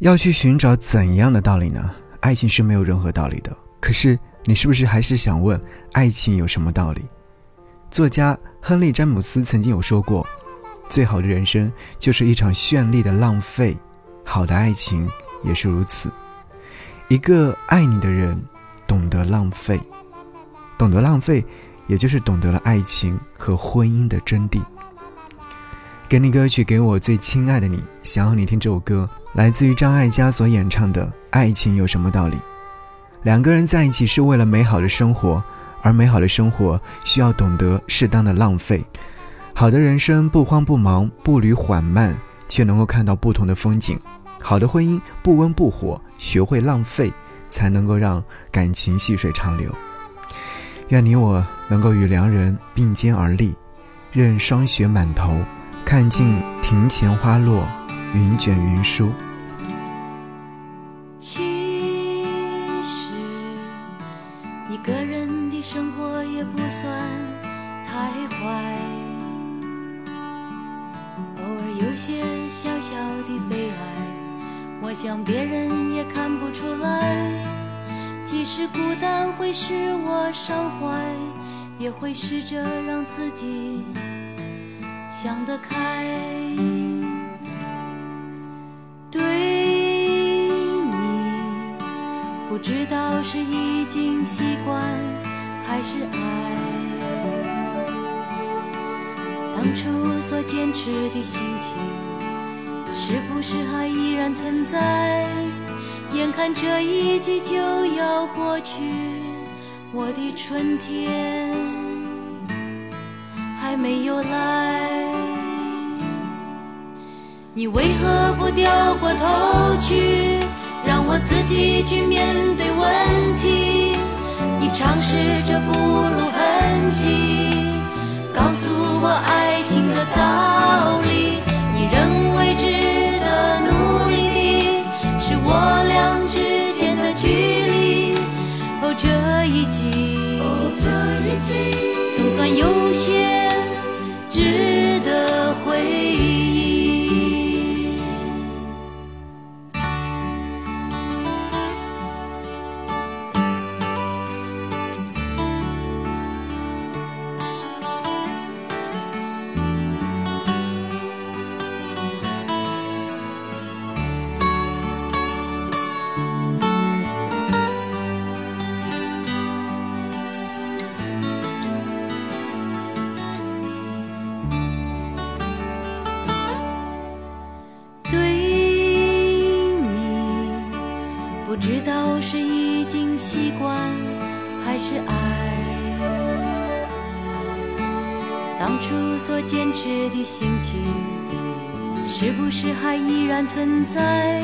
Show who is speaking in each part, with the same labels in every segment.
Speaker 1: 要去寻找怎样的道理呢？爱情是没有任何道理的。可是你是不是还是想问，爱情有什么道理？作家亨利·詹姆斯曾经有说过：“最好的人生就是一场绚丽的浪费，好的爱情也是如此。一个爱你的人，懂得浪费，懂得浪费，也就是懂得了爱情和婚姻的真谛。”给你歌曲，给我最亲爱的你。想要你听这首歌，来自于张艾嘉所演唱的《爱情有什么道理》。两个人在一起是为了美好的生活，而美好的生活需要懂得适当的浪费。好的人生不慌不忙，步履缓慢，却能够看到不同的风景。好的婚姻不温不火，学会浪费，才能够让感情细水长流。愿你我能够与良人并肩而立，任霜雪满头。看尽庭前花落，云卷云舒。
Speaker 2: 其实一个人的生活也不算太坏，偶尔有些小小的悲哀，我想别人也看不出来。即使孤单会使我伤怀，也会试着让自己。想得开，对你不知道是已经习惯还是爱。当初所坚持的心情，是不是还依然存在？眼看这一季就要过去，我的春天还没有来。你为何不掉过头去，让我自己去面对问题？你尝试着不露痕迹，告诉我爱情的道理。你认为值得努力的，是我俩之间的距离。哦，这一季，哦，这一季知道是已经习惯还是爱，当初所坚持的心情，是不是还依然存在？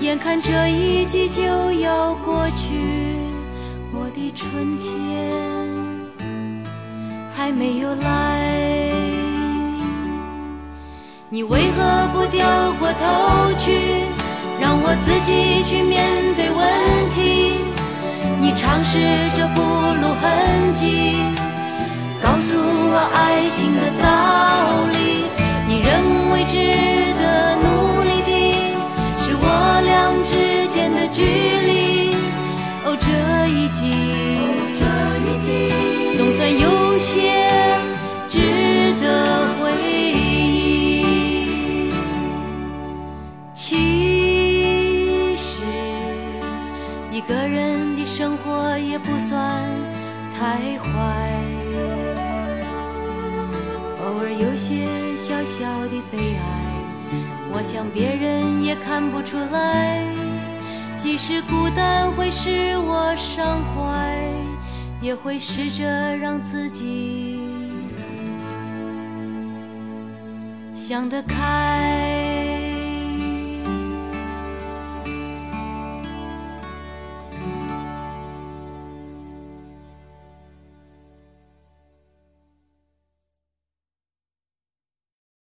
Speaker 2: 眼看这一季就要过去，我的春天还没有来，你为何不掉过头去，我自己去面对问题？你尝试着不露痕迹，告诉我爱情的道生活也不算太坏，偶尔有些小小的悲哀，我想别人也看不出来。即使孤单会使我伤怀，也会试着让自己想得开。